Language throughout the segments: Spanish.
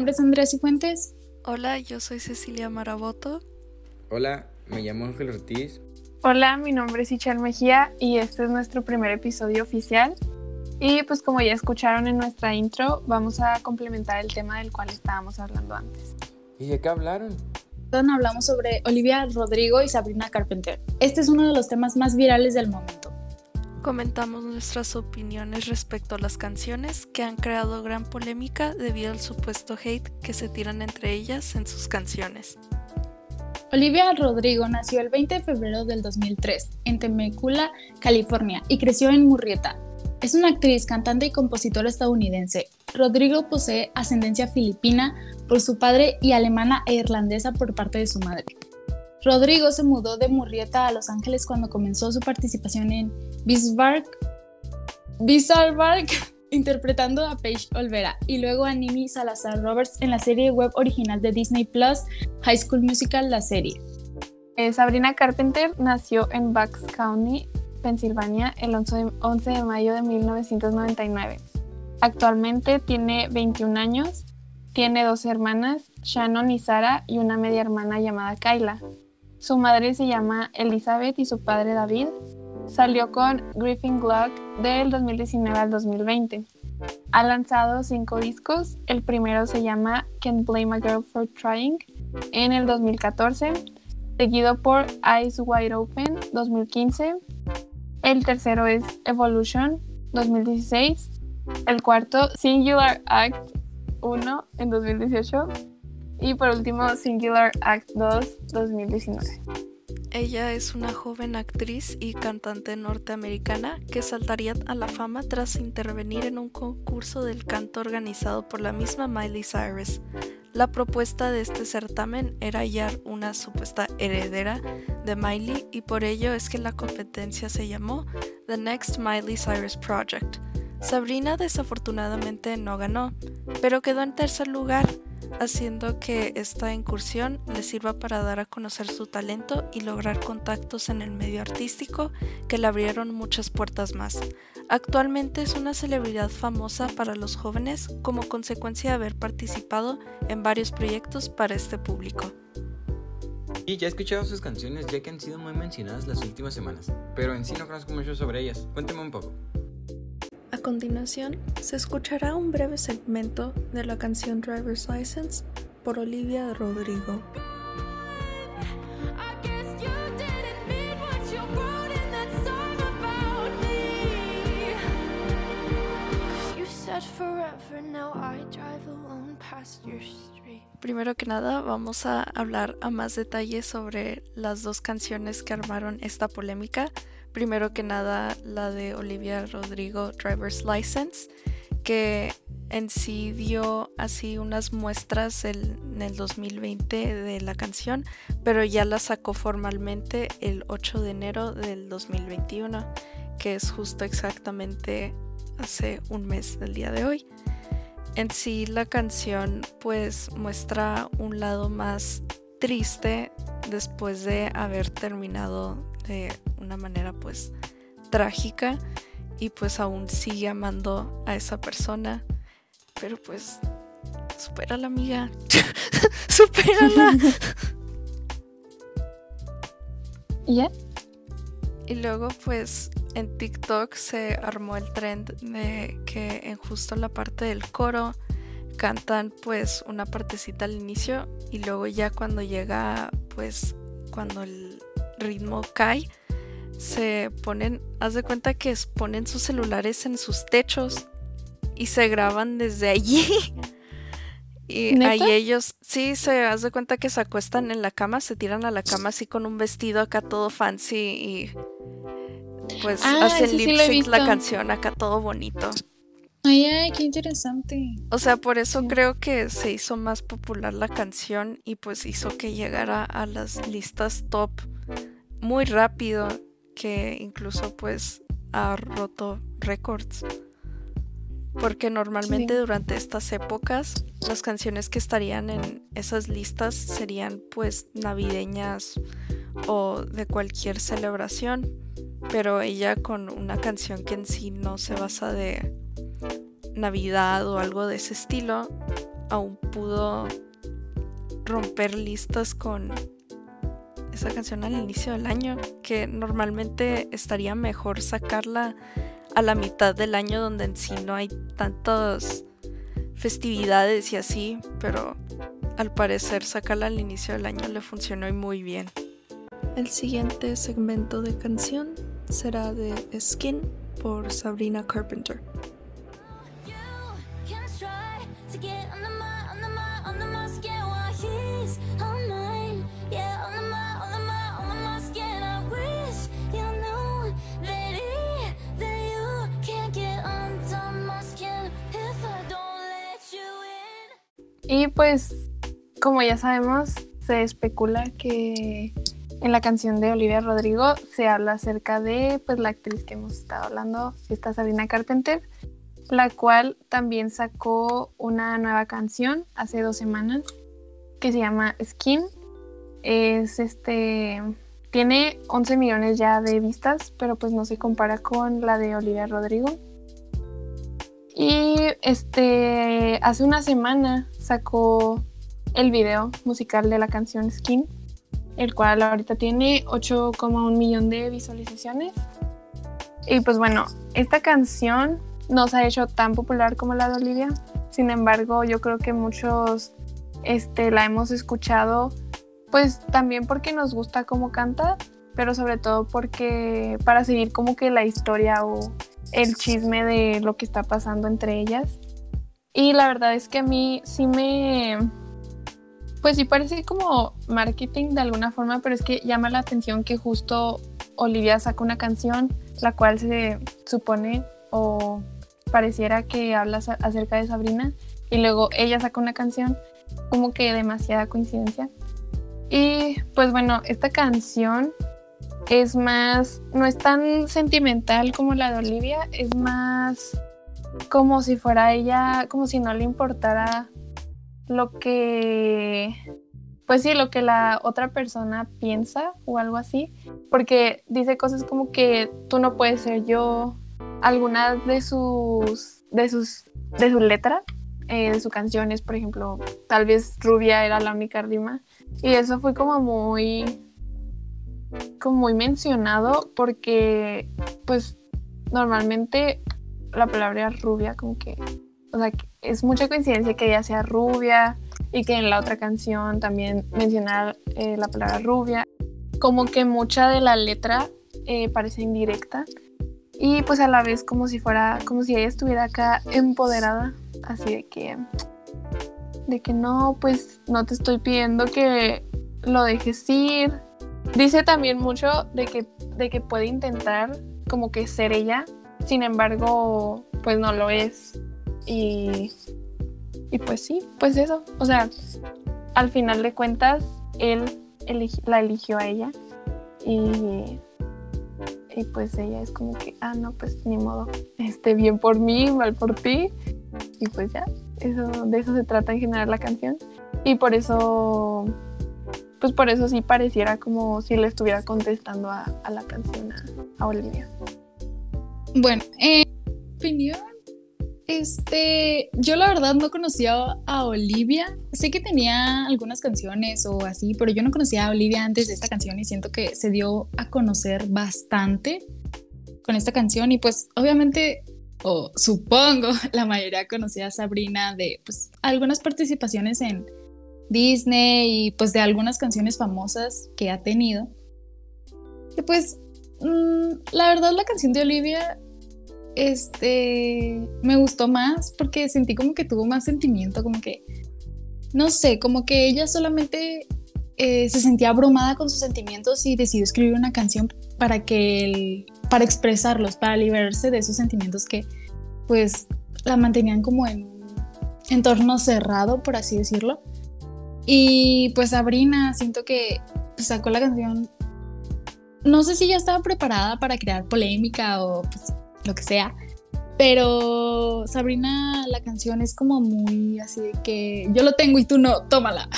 nombre es Andrea Cifuentes. Hola, yo soy Cecilia Maraboto. Hola, me llamo Ángel Ortiz. Hola, mi nombre es Ichal Mejía y este es nuestro primer episodio oficial. Y pues como ya escucharon en nuestra intro, vamos a complementar el tema del cual estábamos hablando antes. ¿Y de qué hablaron? Hablamos sobre Olivia Rodrigo y Sabrina Carpenter. Este es uno de los temas más virales del momento. Comentamos nuestras opiniones respecto a las canciones que han creado gran polémica debido al supuesto hate que se tiran entre ellas en sus canciones. Olivia Rodrigo nació el 20 de febrero del 2003 en Temecula, California, y creció en Murrieta. Es una actriz, cantante y compositora estadounidense. Rodrigo posee ascendencia filipina por su padre y alemana e irlandesa por parte de su madre. Rodrigo se mudó de Murrieta a Los Ángeles cuando comenzó su participación en Bismarck, Bizarre interpretando a Paige Olvera y luego a Nimi Salazar Roberts en la serie web original de Disney Plus, High School Musical, la serie. Eh, Sabrina Carpenter nació en Bucks County, Pensilvania, el 11 de, mayo de 1999. Actualmente tiene 21 años, tiene dos hermanas, Shannon y Sara, y una media hermana llamada Kyla. Su madre se llama Elizabeth y su padre David. Salió con Griffin Gluck del 2019 al 2020. Ha lanzado cinco discos. El primero se llama Can't Blame a Girl for Trying en el 2014, seguido por Eyes Wide Open 2015. El tercero es Evolution 2016. El cuarto, Singular Act 1 en 2018. Y por último, Singular Act 2 2019. Ella es una joven actriz y cantante norteamericana que saltaría a la fama tras intervenir en un concurso del canto organizado por la misma Miley Cyrus. La propuesta de este certamen era hallar una supuesta heredera de Miley y por ello es que la competencia se llamó The Next Miley Cyrus Project. Sabrina desafortunadamente no ganó, pero quedó en tercer lugar haciendo que esta incursión le sirva para dar a conocer su talento y lograr contactos en el medio artístico que le abrieron muchas puertas más. Actualmente es una celebridad famosa para los jóvenes como consecuencia de haber participado en varios proyectos para este público. Y ya he escuchado sus canciones ya que han sido muy mencionadas las últimas semanas, pero en sí no conozco mucho sobre ellas. Cuénteme un poco. A continuación, se escuchará un breve segmento de la canción Driver's License por Olivia Rodrigo. Primero que nada, vamos a hablar a más detalle sobre las dos canciones que armaron esta polémica primero que nada la de Olivia Rodrigo Driver's License, que en sí dio así unas muestras en el 2020 de la canción, pero ya la sacó formalmente el 8 de enero del 2021, que es justo exactamente hace un mes del día de hoy. En sí la canción pues muestra un lado más triste después de haber terminado de una manera pues trágica y pues aún sigue amando a esa persona. Pero pues la amiga. supérala. ¿Ya? Y luego pues en TikTok se armó el trend de que en justo la parte del coro cantan pues una partecita al inicio y luego ya cuando llega pues cuando el ritmo cae se ponen, haz de cuenta que ponen sus celulares en sus techos y se graban desde allí. y ahí ellos, sí, se haz de cuenta que se acuestan en la cama, se tiran a la cama así con un vestido acá todo fancy y pues ah, hacen lip sync la canción acá todo bonito. Ay, ay, qué interesante. O sea, por eso creo que se hizo más popular la canción y pues hizo que llegara a las listas top muy rápido que incluso pues ha roto récords. Porque normalmente durante estas épocas las canciones que estarían en esas listas serían pues navideñas o de cualquier celebración. Pero ella con una canción que en sí no se basa de Navidad o algo de ese estilo, aún pudo romper listas con esa canción al inicio del año, que normalmente estaría mejor sacarla a la mitad del año donde en sí no hay tantas festividades y así, pero al parecer sacarla al inicio del año le funcionó muy bien. El siguiente segmento de canción será de Skin por Sabrina Carpenter. Y pues, como ya sabemos, se especula que en la canción de Olivia Rodrigo se habla acerca de pues, la actriz que hemos estado hablando, esta Sabrina Carpenter, la cual también sacó una nueva canción hace dos semanas que se llama Skin. Es este. Tiene 11 millones ya de vistas, pero pues no se compara con la de Olivia Rodrigo. Y este, hace una semana sacó el video musical de la canción Skin, el cual ahorita tiene 8,1 millón de visualizaciones. Y pues bueno, esta canción no se ha hecho tan popular como la de Olivia. Sin embargo, yo creo que muchos este, la hemos escuchado, pues también porque nos gusta cómo canta, pero sobre todo porque para seguir como que la historia o el chisme de lo que está pasando entre ellas. Y la verdad es que a mí sí me... Pues sí parece como marketing de alguna forma, pero es que llama la atención que justo Olivia saca una canción, la cual se supone o pareciera que habla acerca de Sabrina, y luego ella saca una canción, como que demasiada coincidencia. Y pues bueno, esta canción es más, no es tan sentimental como la de Olivia, es más como si fuera ella, como si no le importara lo que, pues sí, lo que la otra persona piensa o algo así, porque dice cosas como que tú no puedes ser yo, algunas de sus, de sus, de eh, de sus canciones, por ejemplo, tal vez Rubia era la única rima, y eso fue como muy como muy mencionado porque pues normalmente la palabra rubia como que, o sea, es mucha coincidencia que ella sea rubia y que en la otra canción también mencionar eh, la palabra rubia. Como que mucha de la letra eh, parece indirecta y pues a la vez como si fuera, como si ella estuviera acá empoderada, así de que, de que no, pues no te estoy pidiendo que lo dejes ir, Dice también mucho de que, de que puede intentar como que ser ella, sin embargo, pues no lo es. Y, y pues sí, pues eso. O sea, al final de cuentas, él la eligió a ella. Y, y pues ella es como que, ah, no, pues ni modo. Esté bien por mí, mal por ti. Y pues ya, eso, de eso se trata en general la canción. Y por eso pues por eso sí pareciera como si le estuviera contestando a, la canción a, Olivia. Bueno, en opinión, este, yo la verdad no conocía a Olivia. Sé que tenía algunas canciones o así, pero yo no conocía a Olivia antes de esta canción y siento que se dio a conocer bastante con esta canción y pues obviamente o supongo la mayoría conocía a Sabrina de pues algunas participaciones en Disney y pues de algunas canciones famosas que ha tenido. Pues mm, la verdad la canción de Olivia este me gustó más porque sentí como que tuvo más sentimiento, como que no sé, como que ella solamente eh, se sentía abrumada con sus sentimientos y decidió escribir una canción para que para expresarlos, para liberarse de esos sentimientos que pues la mantenían como en entorno cerrado, por así decirlo. Y pues Sabrina, siento que sacó la canción. No sé si ya estaba preparada para crear polémica o pues, lo que sea. Pero Sabrina, la canción es como muy así de que yo lo tengo y tú no, tómala.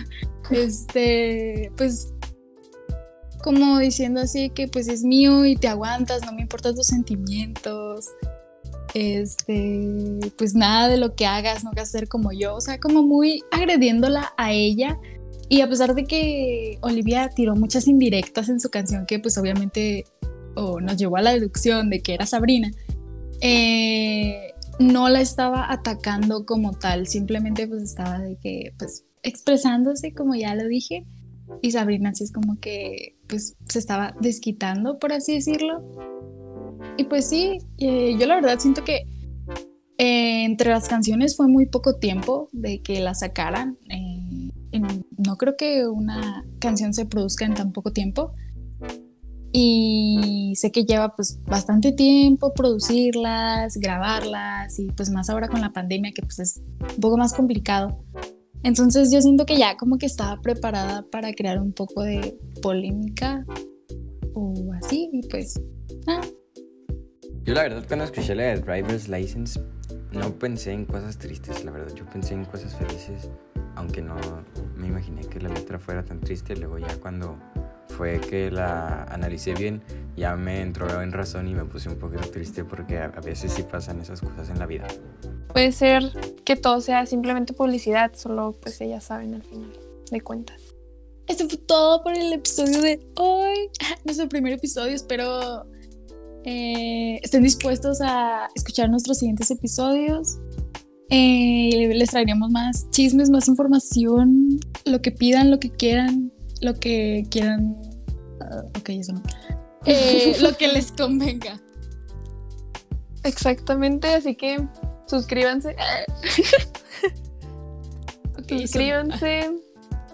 este, pues como diciendo así que pues es mío y te aguantas, no me importan tus sentimientos. Este, pues nada de lo que hagas, no a ser como yo, o sea, como muy agrediéndola a ella. Y a pesar de que Olivia tiró muchas indirectas en su canción, que pues obviamente nos llevó a la deducción de que era Sabrina, eh, no la estaba atacando como tal, simplemente pues estaba de que, pues, expresándose, como ya lo dije, y Sabrina así es como que, pues, se estaba desquitando, por así decirlo. Y pues sí, eh, yo la verdad siento que eh, entre las canciones fue muy poco tiempo de que la sacaran. no creo que una canción se produzca en tan poco tiempo y sé que lleva pues bastante tiempo producirlas, grabarlas y pues más ahora con la pandemia que pues es un poco más complicado. Entonces yo siento que ya como que estaba preparada para crear un poco de polémica o así y pues ah. Yo la verdad cuando escuché la de Driver's License no pensé en cosas tristes, la verdad yo pensé en cosas felices, aunque no me imaginé que la letra fuera tan triste, luego ya cuando fue que la analicé bien, ya me entró en razón y me puse un poquito triste porque a, veces sí pasan esas cosas en la vida. Puede ser que todo sea simplemente publicidad, solo pues ellas saben al final de cuentas. Esto fue todo por el episodio de hoy. Nuestro primer episodio. Espero eh, estén dispuestos a escuchar nuestros siguientes episodios. Eh, les traeremos más chismes, más información, lo que pidan, lo que quieran lo que quieran. Ah, ok, eso no. Eh, lo que les convenga. Exactamente, así que suscríbanse. suscríbanse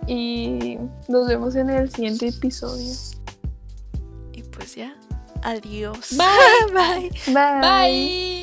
y nos vemos en el siguiente episodio. Adiós. Bye. Bye. Bye. Bye.